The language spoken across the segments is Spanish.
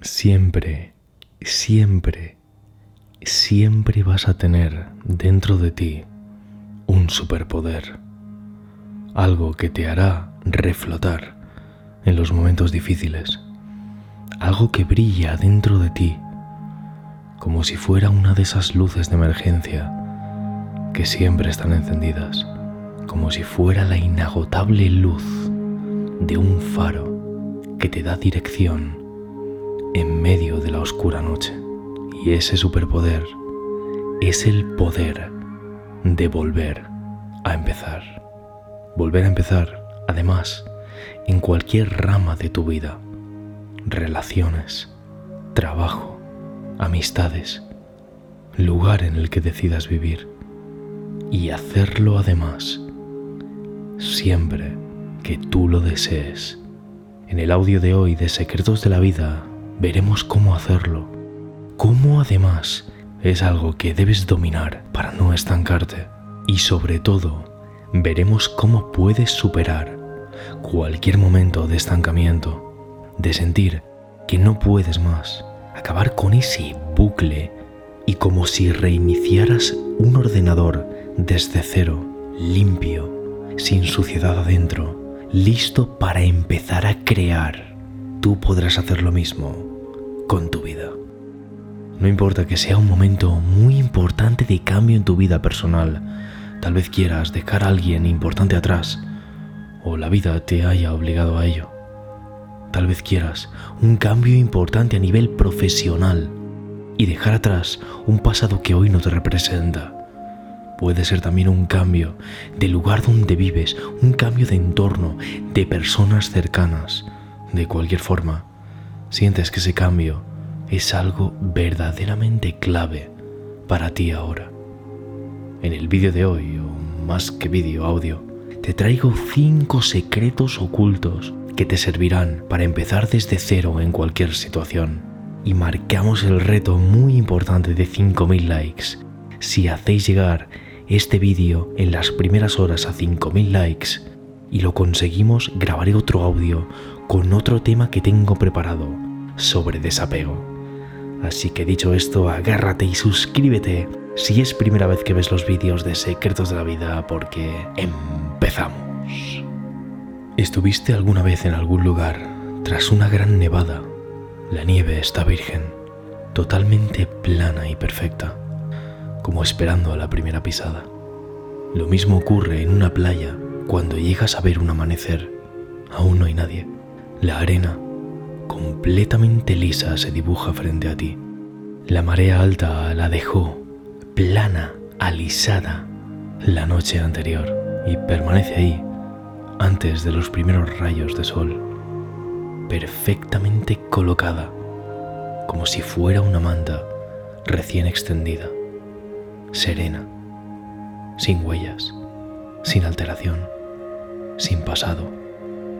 Siempre, siempre, siempre vas a tener dentro de ti un superpoder. Algo que te hará reflotar en los momentos difíciles. Algo que brilla dentro de ti como si fuera una de esas luces de emergencia que siempre están encendidas, como si fuera la inagotable luz de un faro que te da dirección en medio de la oscura noche. Y ese superpoder es el poder de volver a empezar. Volver a empezar, además, en cualquier rama de tu vida. Relaciones, trabajo, amistades, lugar en el que decidas vivir. Y hacerlo además, siempre que tú lo desees. En el audio de hoy de Secretos de la Vida veremos cómo hacerlo, cómo además es algo que debes dominar para no estancarte. Y sobre todo veremos cómo puedes superar cualquier momento de estancamiento, de sentir que no puedes más, acabar con ese bucle y como si reiniciaras un ordenador desde cero, limpio, sin suciedad adentro, listo para empezar a crear. Tú podrás hacer lo mismo con tu vida. No importa que sea un momento muy importante de cambio en tu vida personal, tal vez quieras dejar a alguien importante atrás o la vida te haya obligado a ello. Tal vez quieras un cambio importante a nivel profesional y dejar atrás un pasado que hoy no te representa. Puede ser también un cambio de lugar donde vives, un cambio de entorno, de personas cercanas. De cualquier forma, sientes que ese cambio es algo verdaderamente clave para ti ahora. En el vídeo de hoy, o más que vídeo, audio, te traigo 5 secretos ocultos que te servirán para empezar desde cero en cualquier situación. Y marcamos el reto muy importante de 5.000 likes. Si hacéis llegar este vídeo en las primeras horas a 5.000 likes y lo conseguimos, grabaré otro audio con otro tema que tengo preparado sobre desapego. Así que dicho esto, agárrate y suscríbete si es primera vez que ves los vídeos de Secretos de la Vida porque empezamos. ¿Estuviste alguna vez en algún lugar tras una gran nevada? La nieve está virgen, totalmente plana y perfecta, como esperando a la primera pisada. Lo mismo ocurre en una playa cuando llegas a ver un amanecer. Aún no hay nadie. La arena, completamente lisa, se dibuja frente a ti. La marea alta la dejó plana, alisada, la noche anterior y permanece ahí antes de los primeros rayos de sol, perfectamente colocada, como si fuera una manta recién extendida, serena, sin huellas, sin alteración, sin pasado,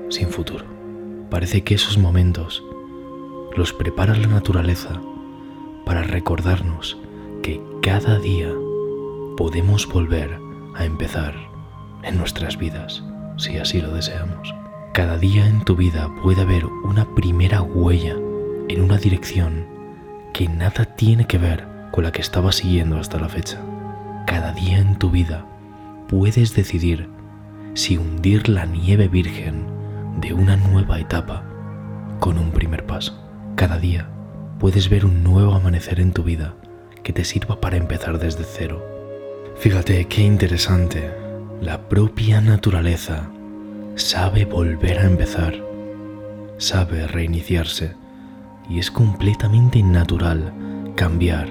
sin futuro. Parece que esos momentos los prepara la naturaleza para recordarnos que cada día podemos volver a empezar en nuestras vidas, si así lo deseamos. Cada día en tu vida puede haber una primera huella en una dirección que nada tiene que ver con la que estabas siguiendo hasta la fecha. Cada día en tu vida puedes decidir si hundir la nieve virgen de una nueva etapa con un primer paso. Cada día puedes ver un nuevo amanecer en tu vida que te sirva para empezar desde cero. Fíjate qué interesante. La propia naturaleza sabe volver a empezar, sabe reiniciarse y es completamente natural cambiar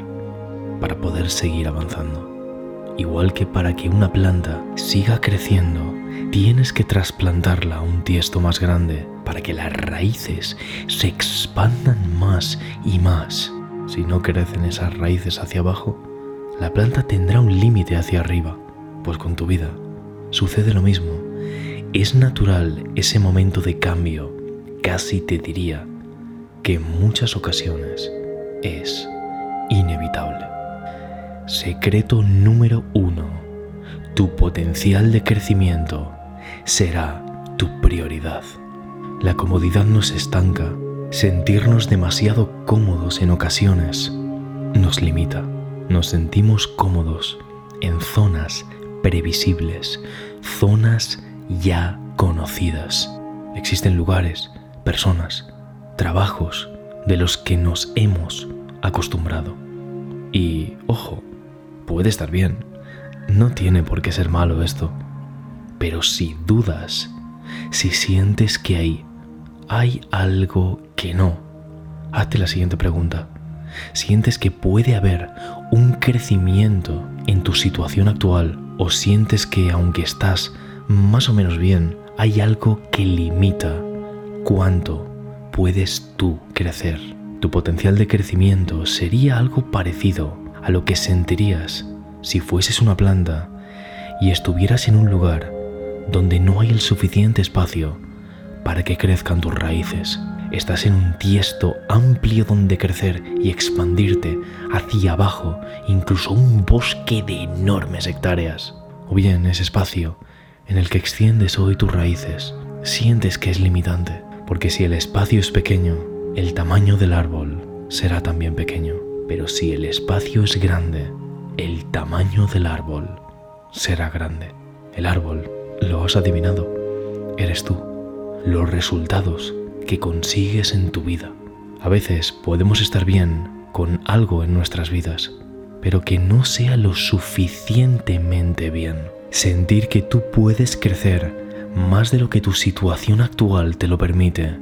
para poder seguir avanzando. Igual que para que una planta siga creciendo, tienes que trasplantarla a un tiesto más grande para que las raíces se expandan más y más si no crecen esas raíces hacia abajo, la planta tendrá un límite hacia arriba, pues con tu vida sucede lo mismo. Es natural ese momento de cambio, casi te diría que en muchas ocasiones es inevitable. Secreto número uno. Tu potencial de crecimiento será tu prioridad. La comodidad nos estanca Sentirnos demasiado cómodos en ocasiones nos limita. Nos sentimos cómodos en zonas previsibles, zonas ya conocidas. Existen lugares, personas, trabajos de los que nos hemos acostumbrado. Y, ojo, puede estar bien. No tiene por qué ser malo esto. Pero si dudas, si sientes que hay, hay algo que no, hazte la siguiente pregunta. ¿Sientes que puede haber un crecimiento en tu situación actual o sientes que aunque estás más o menos bien, hay algo que limita cuánto puedes tú crecer? Tu potencial de crecimiento sería algo parecido a lo que sentirías si fueses una planta y estuvieras en un lugar donde no hay el suficiente espacio para que crezcan tus raíces. Estás en un tiesto amplio donde crecer y expandirte hacia abajo, incluso un bosque de enormes hectáreas. O bien ese espacio en el que extiendes hoy tus raíces, sientes que es limitante, porque si el espacio es pequeño, el tamaño del árbol será también pequeño, pero si el espacio es grande, el tamaño del árbol será grande. El árbol, lo has adivinado, eres tú. Los resultados que consigues en tu vida. A veces podemos estar bien con algo en nuestras vidas, pero que no sea lo suficientemente bien. Sentir que tú puedes crecer más de lo que tu situación actual te lo permite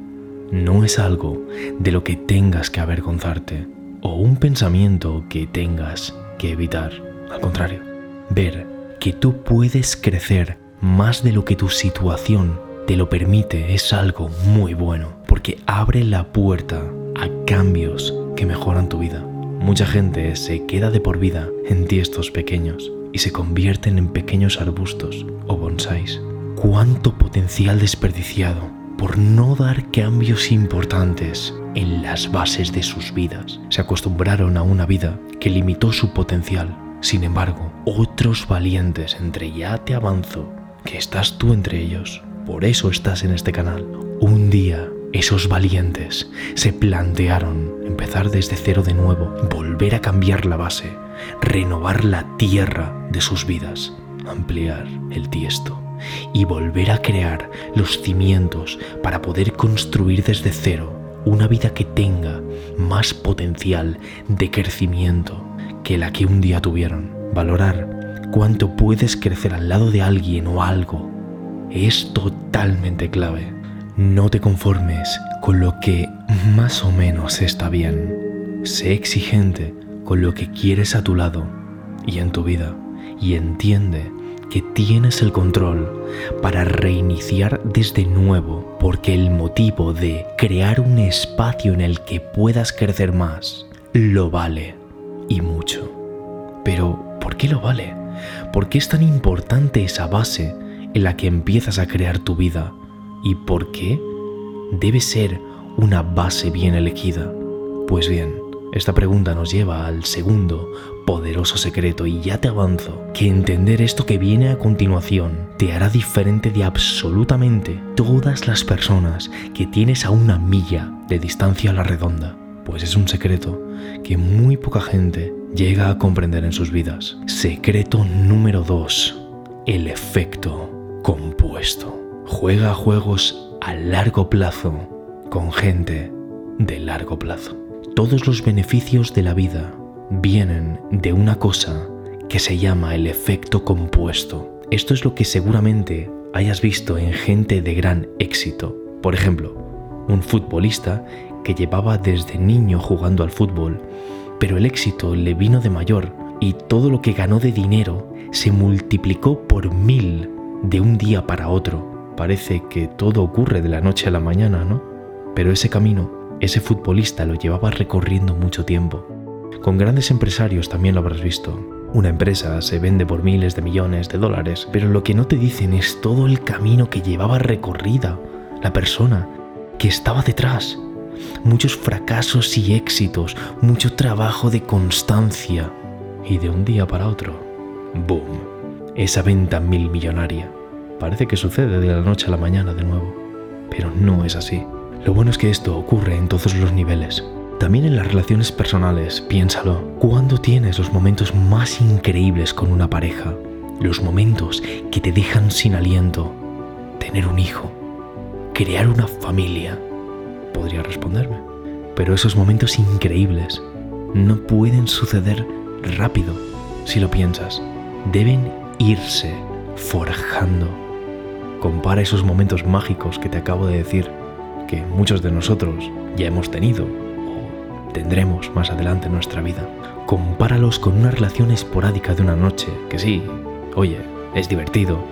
no es algo de lo que tengas que avergonzarte o un pensamiento que tengas que evitar. Al contrario, ver que tú puedes crecer más de lo que tu situación te lo permite es algo muy bueno, porque abre la puerta a cambios que mejoran tu vida. Mucha gente se queda de por vida en tiestos pequeños y se convierten en pequeños arbustos o bonsáis. ¿Cuánto potencial desperdiciado por no dar cambios importantes en las bases de sus vidas? Se acostumbraron a una vida que limitó su potencial. Sin embargo, otros valientes entre ya te avanzo, que estás tú entre ellos, por eso estás en este canal. Un día esos valientes se plantearon empezar desde cero de nuevo, volver a cambiar la base, renovar la tierra de sus vidas, ampliar el tiesto y volver a crear los cimientos para poder construir desde cero una vida que tenga más potencial de crecimiento que la que un día tuvieron. Valorar cuánto puedes crecer al lado de alguien o algo es totalmente clave. No te conformes con lo que más o menos está bien. Sé exigente con lo que quieres a tu lado y en tu vida y entiende que tienes el control para reiniciar desde nuevo porque el motivo de crear un espacio en el que puedas crecer más lo vale y mucho. Pero, ¿por qué lo vale? ¿Por qué es tan importante esa base en la que empiezas a crear tu vida y por qué debe ser una base bien elegida. Pues bien, esta pregunta nos lleva al segundo poderoso secreto y ya te avanzo que entender esto que viene a continuación te hará diferente de absolutamente todas las personas que tienes a una milla de distancia a la redonda, pues es un secreto que muy poca gente llega a comprender en sus vidas. Secreto número 2. El efecto compuesto. Juega juegos a largo plazo con gente de largo plazo. Todos los beneficios de la vida vienen de una cosa que se llama el efecto compuesto. Esto es lo que seguramente hayas visto en gente de gran éxito. Por ejemplo, un futbolista que llevaba desde niño jugando al fútbol, pero el éxito le vino de mayor y todo lo que ganó de dinero se multiplicó por mil de un día para otro. Parece que todo ocurre de la noche a la mañana, ¿no? Pero ese camino, ese futbolista lo llevaba recorriendo mucho tiempo. Con grandes empresarios también lo habrás visto. Una empresa se vende por miles de millones de dólares, pero lo que no te dicen es todo el camino que llevaba recorrida la persona que estaba detrás. Muchos fracasos y éxitos, mucho trabajo de constancia. Y de un día para otro, ¡boom! esa venta mil millonaria. Parece que sucede de la noche a la mañana de nuevo, pero no es así. Lo bueno es que esto ocurre en todos los niveles. También en las relaciones personales, piénsalo. ¿Cuándo tienes los momentos más increíbles con una pareja? Los momentos que te dejan sin aliento. Tener un hijo. Crear una familia. Podría responderme. Pero esos momentos increíbles no pueden suceder rápido si lo piensas. Deben irse forjando. Compara esos momentos mágicos que te acabo de decir, que muchos de nosotros ya hemos tenido o tendremos más adelante en nuestra vida. Compáralos con una relación esporádica de una noche, que sí, oye, es divertido,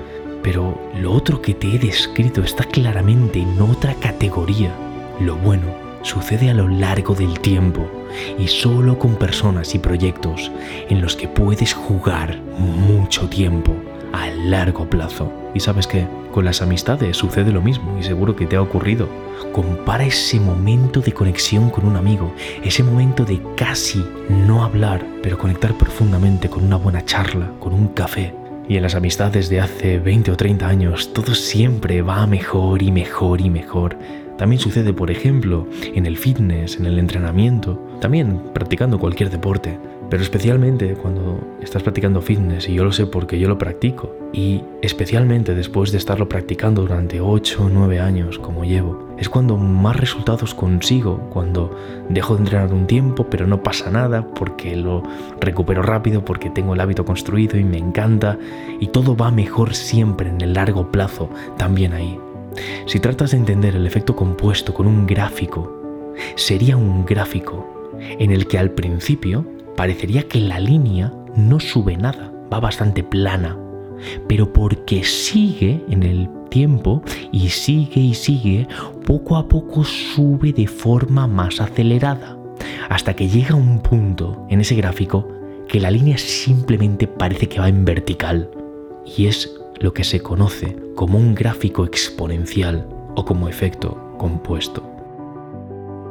pero lo otro que te he descrito está claramente en otra categoría. Lo bueno sucede a lo largo del tiempo y solo con personas y proyectos en los que puedes jugar mucho tiempo a largo plazo. Y sabes que con las amistades sucede lo mismo y seguro que te ha ocurrido. Compara ese momento de conexión con un amigo, ese momento de casi no hablar, pero conectar profundamente con una buena charla, con un café. Y en las amistades de hace 20 o 30 años todo siempre va mejor y mejor y mejor también sucede, por ejemplo, en el fitness, en el entrenamiento, también practicando cualquier deporte, pero especialmente cuando estás practicando fitness, y yo lo sé porque yo lo practico, y especialmente después de estarlo practicando durante 8 o 9 años como llevo, es cuando más resultados consigo, cuando dejo de entrenar un tiempo, pero no pasa nada porque lo recupero rápido, porque tengo el hábito construido y me encanta, y todo va mejor siempre en el largo plazo, también ahí. Si tratas de entender el efecto compuesto con un gráfico, sería un gráfico en el que al principio parecería que la línea no sube nada, va bastante plana, pero porque sigue en el tiempo y sigue y sigue, poco a poco sube de forma más acelerada, hasta que llega un punto en ese gráfico que la línea simplemente parece que va en vertical. Y es lo que se conoce como un gráfico exponencial o como efecto compuesto.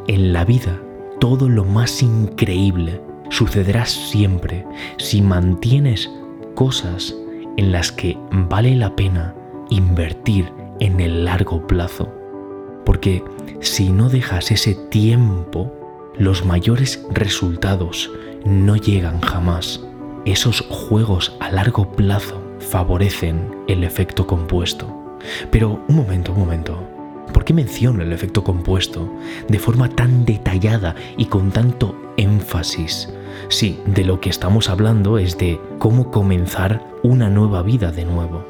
En la vida, todo lo más increíble sucederá siempre si mantienes cosas en las que vale la pena invertir en el largo plazo. Porque si no dejas ese tiempo, los mayores resultados no llegan jamás. Esos juegos a largo plazo favorecen el efecto compuesto. Pero un momento, un momento. ¿Por qué menciono el efecto compuesto de forma tan detallada y con tanto énfasis? Sí, de lo que estamos hablando es de cómo comenzar una nueva vida de nuevo.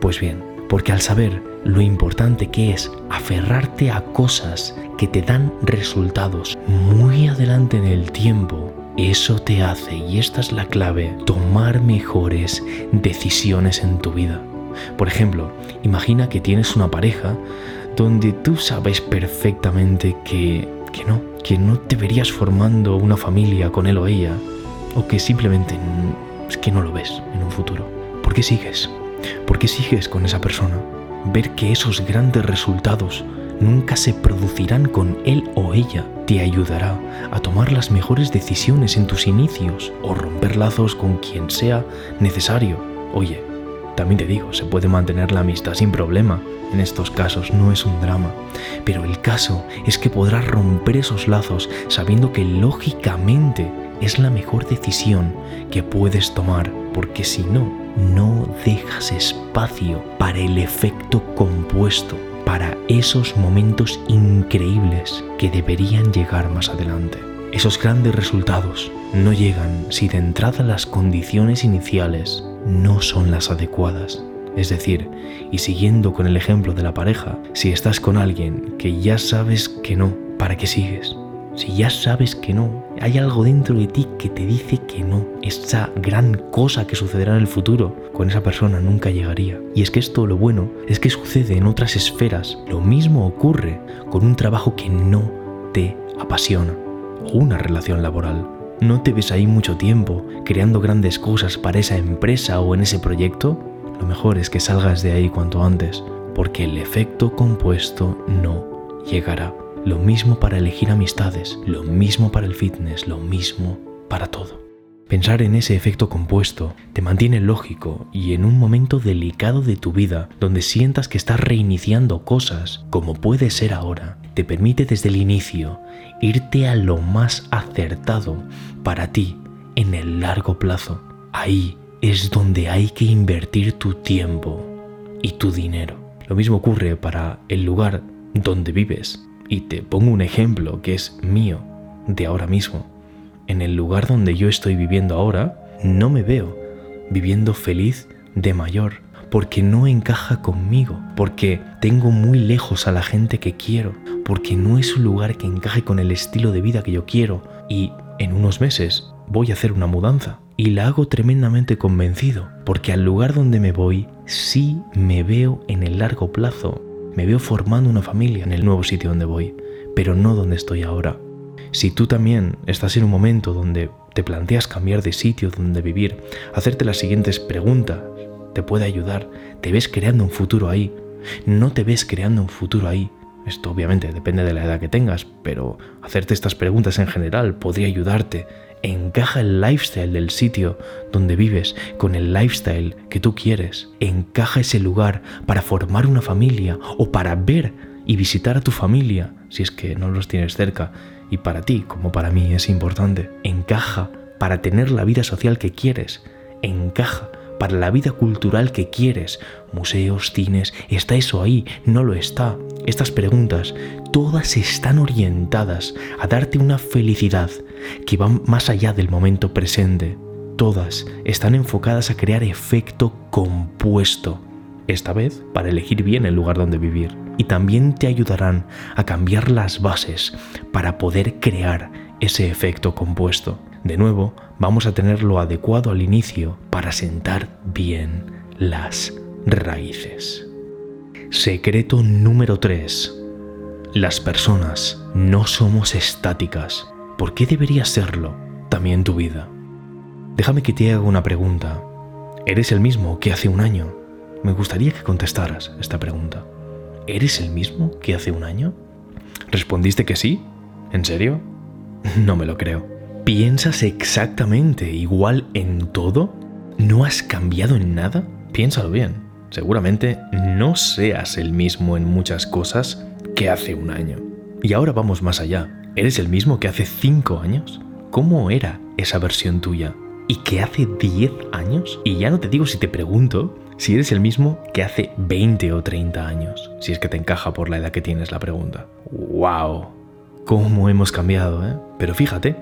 Pues bien, porque al saber lo importante que es aferrarte a cosas que te dan resultados muy adelante en el tiempo, eso te hace, y esta es la clave, tomar mejores decisiones en tu vida. Por ejemplo, imagina que tienes una pareja donde tú sabes perfectamente que, que no, que no te verías formando una familia con él o ella, o que simplemente es que no lo ves en un futuro. ¿Por qué sigues? ¿Por qué sigues con esa persona? Ver que esos grandes resultados nunca se producirán con él o ella. Te ayudará a tomar las mejores decisiones en tus inicios o romper lazos con quien sea necesario. Oye, también te digo, se puede mantener la amistad sin problema. En estos casos no es un drama. Pero el caso es que podrás romper esos lazos sabiendo que lógicamente es la mejor decisión que puedes tomar, porque si no, no dejas espacio para el efecto compuesto para esos momentos increíbles que deberían llegar más adelante. Esos grandes resultados no llegan si de entrada las condiciones iniciales no son las adecuadas. Es decir, y siguiendo con el ejemplo de la pareja, si estás con alguien que ya sabes que no, ¿para qué sigues? Si ya sabes que no, hay algo dentro de ti que te dice que no. Esa gran cosa que sucederá en el futuro con esa persona nunca llegaría. Y es que esto lo bueno es que sucede en otras esferas. Lo mismo ocurre con un trabajo que no te apasiona o una relación laboral. ¿No te ves ahí mucho tiempo creando grandes cosas para esa empresa o en ese proyecto? Lo mejor es que salgas de ahí cuanto antes, porque el efecto compuesto no llegará. Lo mismo para elegir amistades, lo mismo para el fitness, lo mismo para todo. Pensar en ese efecto compuesto te mantiene lógico y en un momento delicado de tu vida donde sientas que estás reiniciando cosas, como puede ser ahora, te permite desde el inicio irte a lo más acertado para ti en el largo plazo. Ahí es donde hay que invertir tu tiempo y tu dinero. Lo mismo ocurre para el lugar donde vives. Y te pongo un ejemplo que es mío, de ahora mismo en el lugar donde yo estoy viviendo ahora, no me veo viviendo feliz de mayor, porque no encaja conmigo, porque tengo muy lejos a la gente que quiero, porque no es un lugar que encaje con el estilo de vida que yo quiero y en unos meses voy a hacer una mudanza y la hago tremendamente convencido, porque al lugar donde me voy sí me veo en el largo plazo, me veo formando una familia en el nuevo sitio donde voy, pero no donde estoy ahora. Si tú también estás en un momento donde te planteas cambiar de sitio donde vivir, hacerte las siguientes preguntas te puede ayudar. ¿Te ves creando un futuro ahí? ¿No te ves creando un futuro ahí? Esto obviamente depende de la edad que tengas, pero hacerte estas preguntas en general podría ayudarte. Encaja el lifestyle del sitio donde vives con el lifestyle que tú quieres. Encaja ese lugar para formar una familia o para ver y visitar a tu familia si es que no los tienes cerca y para ti como para mí es importante. Encaja para tener la vida social que quieres. Encaja para la vida cultural que quieres. Museos, cines, ¿está eso ahí? No lo está. Estas preguntas todas están orientadas a darte una felicidad que va más allá del momento presente. Todas están enfocadas a crear efecto compuesto esta vez para elegir bien el lugar donde vivir. Y también te ayudarán a cambiar las bases para poder crear ese efecto compuesto. De nuevo, vamos a tener lo adecuado al inicio para sentar bien las raíces. Secreto número 3. Las personas no somos estáticas. ¿Por qué debería serlo también tu vida? Déjame que te haga una pregunta. ¿Eres el mismo que hace un año? Me gustaría que contestaras esta pregunta. ¿Eres el mismo que hace un año? ¿Respondiste que sí? ¿En serio? No me lo creo. ¿Piensas exactamente igual en todo? ¿No has cambiado en nada? Piénsalo bien. Seguramente no seas el mismo en muchas cosas que hace un año. Y ahora vamos más allá. ¿Eres el mismo que hace cinco años? ¿Cómo era esa versión tuya? ¿Y que hace diez años? Y ya no te digo si te pregunto si eres el mismo que hace 20 o 30 años, si es que te encaja por la edad que tienes la pregunta. ¡Wow! ¿Cómo hemos cambiado, eh? Pero fíjate,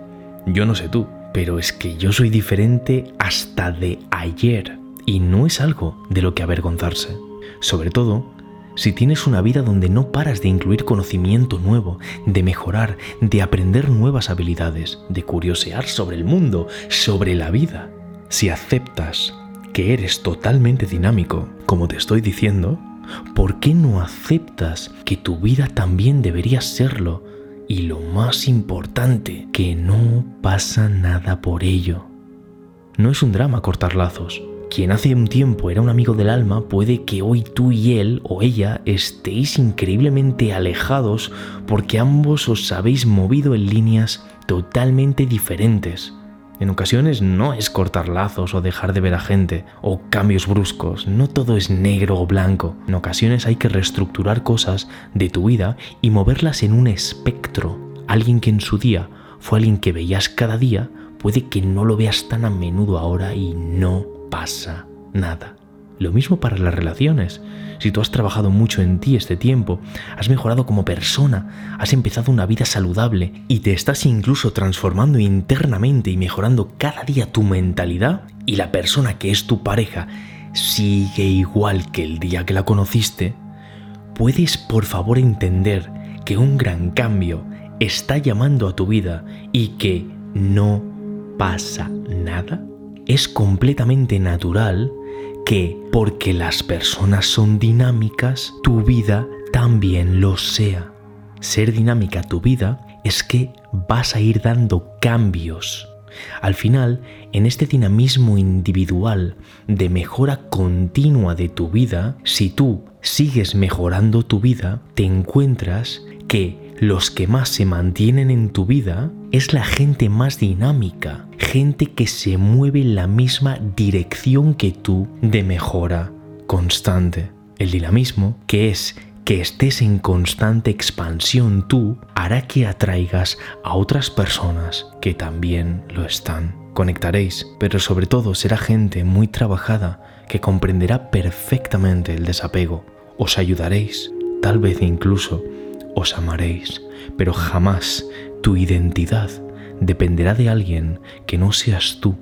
yo no sé tú, pero es que yo soy diferente hasta de ayer y no es algo de lo que avergonzarse. Sobre todo, si tienes una vida donde no paras de incluir conocimiento nuevo, de mejorar, de aprender nuevas habilidades, de curiosear sobre el mundo, sobre la vida, si aceptas que eres totalmente dinámico, como te estoy diciendo, ¿por qué no aceptas que tu vida también debería serlo? Y lo más importante, que no pasa nada por ello. No es un drama cortar lazos. Quien hace un tiempo era un amigo del alma puede que hoy tú y él o ella estéis increíblemente alejados porque ambos os habéis movido en líneas totalmente diferentes. En ocasiones no es cortar lazos o dejar de ver a gente o cambios bruscos, no todo es negro o blanco. En ocasiones hay que reestructurar cosas de tu vida y moverlas en un espectro. Alguien que en su día fue alguien que veías cada día, puede que no lo veas tan a menudo ahora y no pasa nada. Lo mismo para las relaciones. Si tú has trabajado mucho en ti este tiempo, has mejorado como persona, has empezado una vida saludable y te estás incluso transformando internamente y mejorando cada día tu mentalidad y la persona que es tu pareja sigue igual que el día que la conociste, ¿puedes por favor entender que un gran cambio está llamando a tu vida y que no pasa nada? Es completamente natural que porque las personas son dinámicas, tu vida también lo sea. Ser dinámica tu vida es que vas a ir dando cambios. Al final, en este dinamismo individual de mejora continua de tu vida, si tú sigues mejorando tu vida, te encuentras que los que más se mantienen en tu vida es la gente más dinámica, gente que se mueve en la misma dirección que tú de mejora constante. El dinamismo, que es que estés en constante expansión tú, hará que atraigas a otras personas que también lo están. Conectaréis, pero sobre todo será gente muy trabajada que comprenderá perfectamente el desapego. Os ayudaréis, tal vez incluso os amaréis, pero jamás tu identidad dependerá de alguien que no seas tú,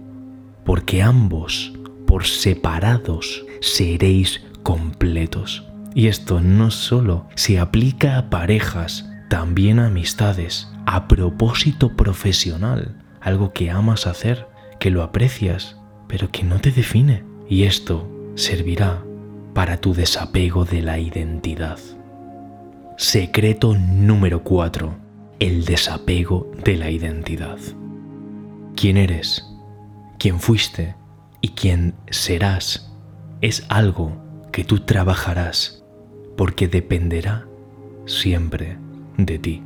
porque ambos, por separados, seréis completos. Y esto no solo se aplica a parejas, también a amistades, a propósito profesional, algo que amas hacer, que lo aprecias, pero que no te define. Y esto servirá para tu desapego de la identidad. Secreto número 4. El desapego de la identidad. ¿Quién eres? ¿Quién fuiste? ¿Y quién serás? Es algo que tú trabajarás porque dependerá siempre de ti.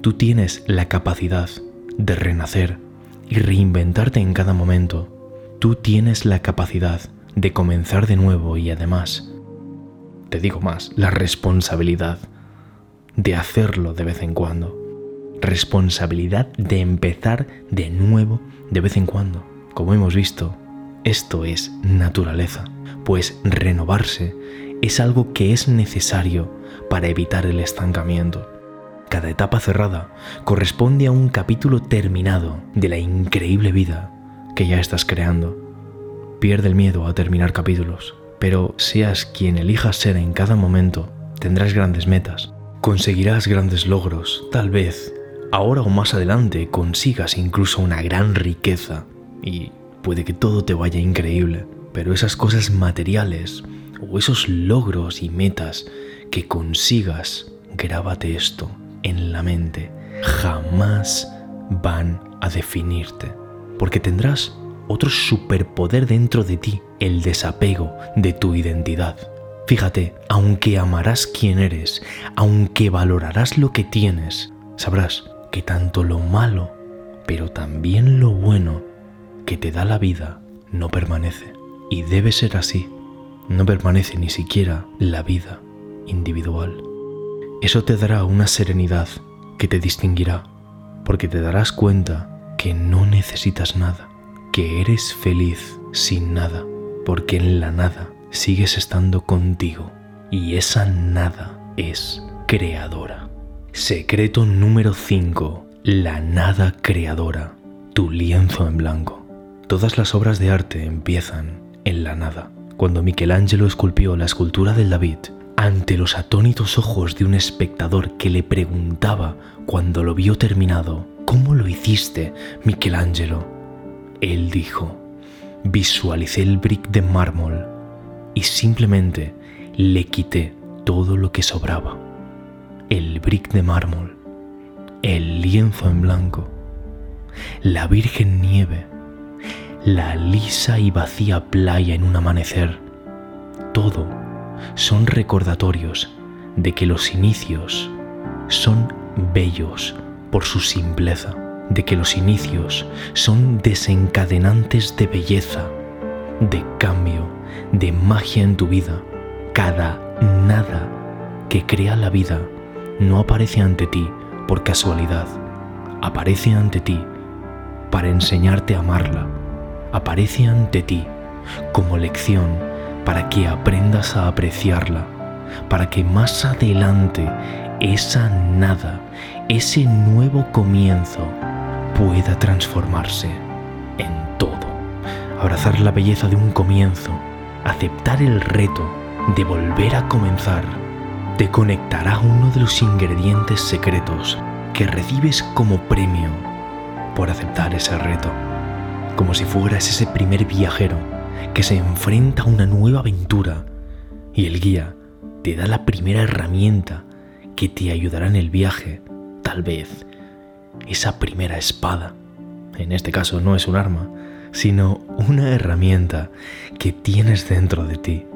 Tú tienes la capacidad de renacer y reinventarte en cada momento. Tú tienes la capacidad de comenzar de nuevo y además, te digo más, la responsabilidad de hacerlo de vez en cuando. Responsabilidad de empezar de nuevo de vez en cuando. Como hemos visto, esto es naturaleza, pues renovarse es algo que es necesario para evitar el estancamiento. Cada etapa cerrada corresponde a un capítulo terminado de la increíble vida que ya estás creando. Pierde el miedo a terminar capítulos, pero seas quien elijas ser en cada momento, tendrás grandes metas Conseguirás grandes logros, tal vez ahora o más adelante consigas incluso una gran riqueza. Y puede que todo te vaya increíble, pero esas cosas materiales o esos logros y metas que consigas, grábate esto en la mente, jamás van a definirte, porque tendrás otro superpoder dentro de ti, el desapego de tu identidad. Fíjate, aunque amarás quién eres, aunque valorarás lo que tienes, sabrás que tanto lo malo, pero también lo bueno que te da la vida no permanece. Y debe ser así. No permanece ni siquiera la vida individual. Eso te dará una serenidad que te distinguirá, porque te darás cuenta que no necesitas nada, que eres feliz sin nada, porque en la nada sigues estando contigo y esa nada es creadora. Secreto número 5. La nada creadora. Tu lienzo en blanco. Todas las obras de arte empiezan en la nada. Cuando Michelangelo esculpió la escultura del David, ante los atónitos ojos de un espectador que le preguntaba cuando lo vio terminado, ¿cómo lo hiciste, Michelangelo? Él dijo, visualicé el brick de mármol y simplemente le quité todo lo que sobraba. El brick de mármol, el lienzo en blanco, la virgen nieve, la lisa y vacía playa en un amanecer. Todo son recordatorios de que los inicios son bellos por su simpleza, de que los inicios son desencadenantes de belleza, de cambio de magia en tu vida, cada nada que crea la vida no aparece ante ti por casualidad, aparece ante ti para enseñarte a amarla, aparece ante ti como lección para que aprendas a apreciarla, para que más adelante esa nada, ese nuevo comienzo pueda transformarse en todo. Abrazar la belleza de un comienzo aceptar el reto de volver a comenzar te conectará uno de los ingredientes secretos que recibes como premio por aceptar ese reto, como si fueras ese primer viajero que se enfrenta a una nueva aventura y el guía te da la primera herramienta que te ayudará en el viaje, tal vez esa primera espada. En este caso no es un arma, sino una herramienta que tienes dentro de ti,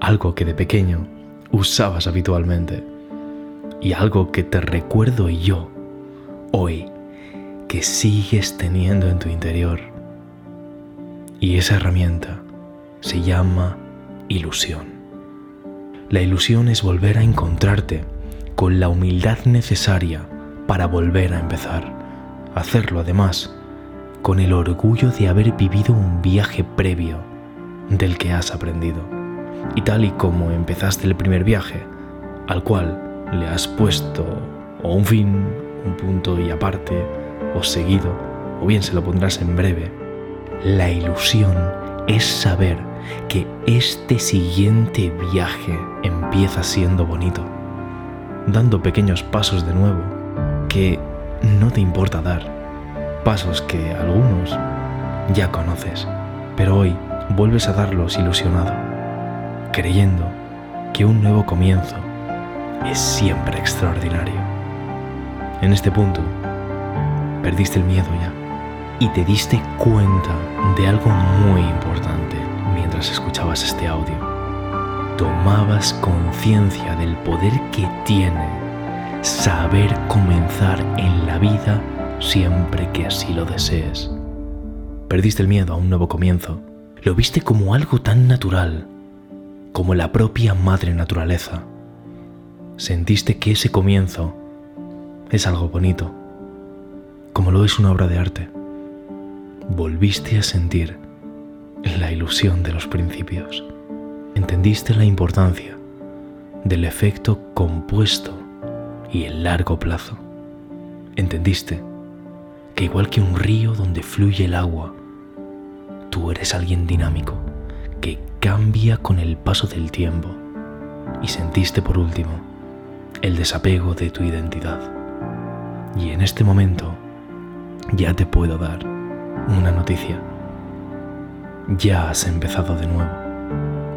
algo que de pequeño usabas habitualmente. y algo que te recuerdo yo hoy que sigues teniendo en tu interior. Y esa herramienta se llama ilusión. La ilusión es volver a encontrarte con la humildad necesaria para volver a empezar. Hacerlo además con el orgullo de haber vivido un viaje previo del que has aprendido. Y tal y como empezaste el primer viaje, al cual le has puesto o un fin, un punto y aparte, o seguido, o bien se lo pondrás en breve, la ilusión es saber que este siguiente viaje empieza siendo bonito, dando pequeños pasos de nuevo que no te importa dar, pasos que algunos ya conoces, pero hoy vuelves a darlos ilusionado, creyendo que un nuevo comienzo es siempre extraordinario. En este punto, perdiste el miedo ya y te diste cuenta de algo muy importante mientras escuchabas este audio. Tomabas conciencia del poder que tiene saber comenzar en la vida siempre que así lo desees. Perdiste el miedo a un nuevo comienzo. Lo viste como algo tan natural, como la propia madre naturaleza. Sentiste que ese comienzo es algo bonito, como lo es una obra de arte. Volviste a sentir la ilusión de los principios. Entendiste la importancia del efecto compuesto y el largo plazo. Entendiste que igual que un río donde fluye el agua, tú eres alguien dinámico que cambia con el paso del tiempo. Y sentiste por último el desapego de tu identidad. Y en este momento ya te puedo dar una noticia ya has empezado de nuevo.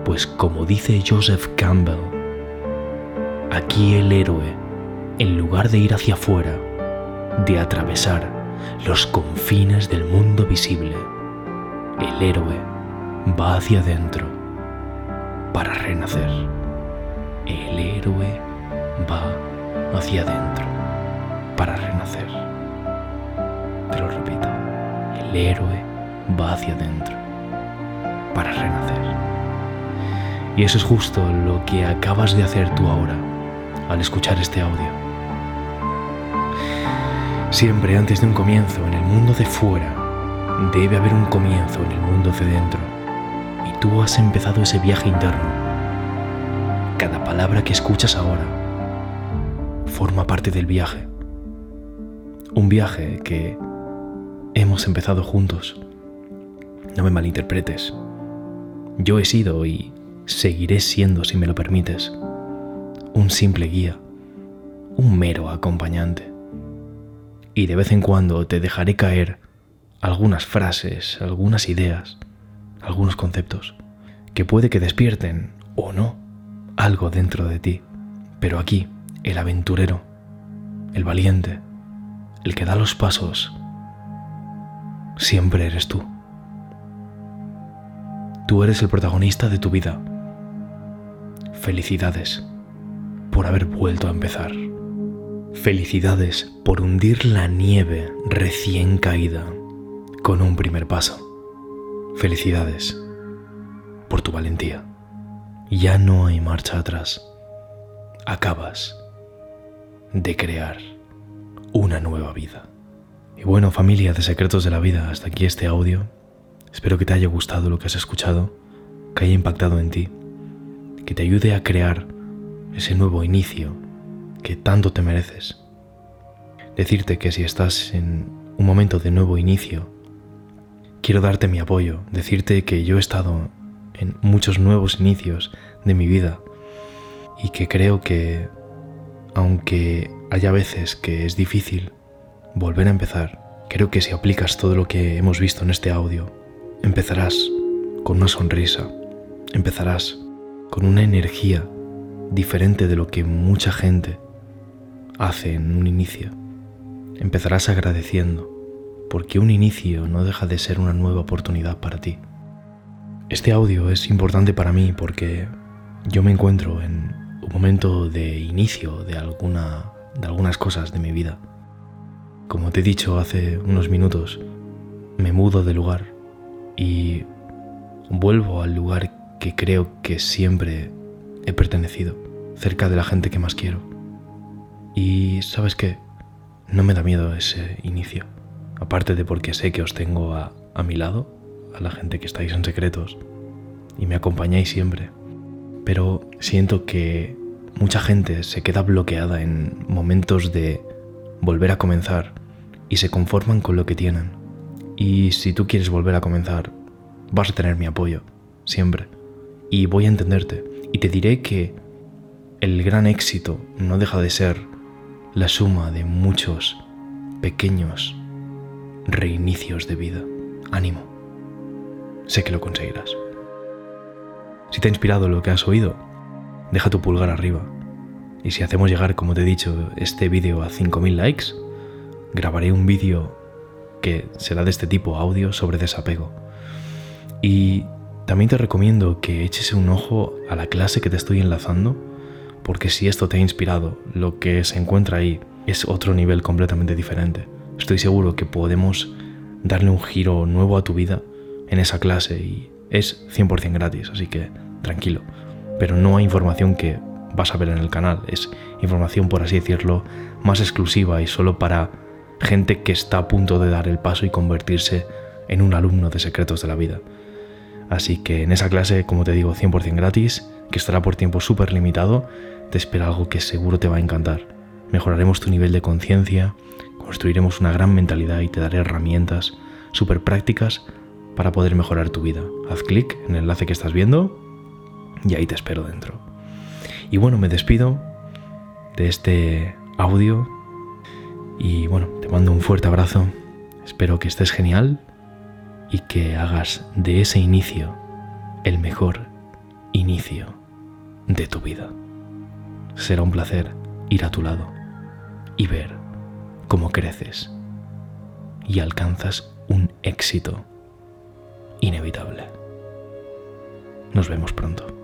Pues como dice Joseph Campbell, aquí el héroe, en lugar de ir hacia afuera, de atravesar los confines del mundo visible, el héroe va hacia adentro para renacer. El héroe va hacia adentro para renacer. Te lo repito, el héroe va hacia adentro para renacer. Y eso es justo lo que acabas de hacer tú ahora al escuchar este audio. Siempre antes de un comienzo en el mundo de fuera, debe haber un comienzo en el mundo de dentro. Y tú has empezado ese viaje interno. Cada palabra que escuchas ahora forma parte del viaje. Un viaje que hemos empezado juntos. No me malinterpretes. Yo he sido y seguiré siendo, si me lo permites, un simple guía, un mero acompañante. Y de vez en cuando te dejaré caer algunas frases, algunas ideas, algunos conceptos, que puede que despierten o no algo dentro de ti. Pero aquí, el aventurero, el valiente, el que da los pasos, siempre eres tú. Tú eres el protagonista de tu vida. Felicidades por haber vuelto a empezar. Felicidades por hundir la nieve recién caída con un primer paso. Felicidades por tu valentía. Ya no hay marcha atrás. Acabas de crear una nueva vida. Y bueno, familia de Secretos de la Vida, hasta aquí este audio. Espero que te haya gustado lo que has escuchado, que haya impactado en ti, que te ayude a crear ese nuevo inicio que tanto te mereces. Decirte que si estás en un momento de nuevo inicio, quiero darte mi apoyo, decirte que yo he estado en muchos nuevos inicios de mi vida y que creo que aunque haya veces que es difícil volver a empezar, creo que si aplicas todo lo que hemos visto en este audio, Empezarás con una sonrisa, empezarás con una energía diferente de lo que mucha gente hace un inicio. Empezarás agradeciendo, porque un inicio no deja de ser una nueva oportunidad para ti. Este audio es importante para mí porque yo me encuentro en un momento de inicio de, alguna, de algunas cosas de mi vida. Como te he dicho hace unos minutos, me mudo de lugar y vuelvo al lugar que creo que siempre he pertenecido, cerca de la gente que más quiero. Y sabes qué, no me da miedo ese inicio, aparte de porque sé que os tengo a, a mi lado, a la gente que estáis en secretos, y me acompañáis siempre. Pero siento que mucha gente se queda bloqueada en momentos de volver a comenzar y se conforman con lo que tienen. Y si tú quieres volver a comenzar, vas a tener mi apoyo, siempre. Y voy a entenderte. Y te diré que el gran éxito no deja de ser la suma de muchos pequeños reinicios de vida. Ánimo. Sé que lo conseguirás. Si te ha inspirado lo que has oído, deja tu pulgar arriba. Y si hacemos llegar, como te he dicho, este vídeo a 5.000 likes, grabaré un vídeo que será de este tipo, audio sobre desapego. Y también te recomiendo que eches un ojo a la clase que te estoy enlazando, porque si esto te ha inspirado, lo que se encuentra ahí es otro nivel completamente diferente. Estoy seguro que podemos darle un giro nuevo a tu vida en esa clase y es 100% gratis, así que tranquilo. Pero no hay información que vas a ver en el canal, es información, por así decirlo, más exclusiva y solo para gente que está a punto de dar el paso y convertirse en un alumno de secretos de la vida. Así que en esa clase, como te digo, 100% gratis, que estará por tiempo súper limitado, te espera algo que seguro te va a encantar. Mejoraremos tu nivel de conciencia, construiremos una gran mentalidad y te daré herramientas súper prácticas para poder mejorar tu vida. Haz clic en el enlace que estás viendo y ahí te espero dentro. Y bueno, me despido de este audio y bueno, te mando un fuerte abrazo. Espero que estés genial y que hagas de ese inicio el mejor inicio de tu vida. Será un placer ir a tu lado y ver cómo creces y alcanzas un éxito inevitable. Nos vemos pronto.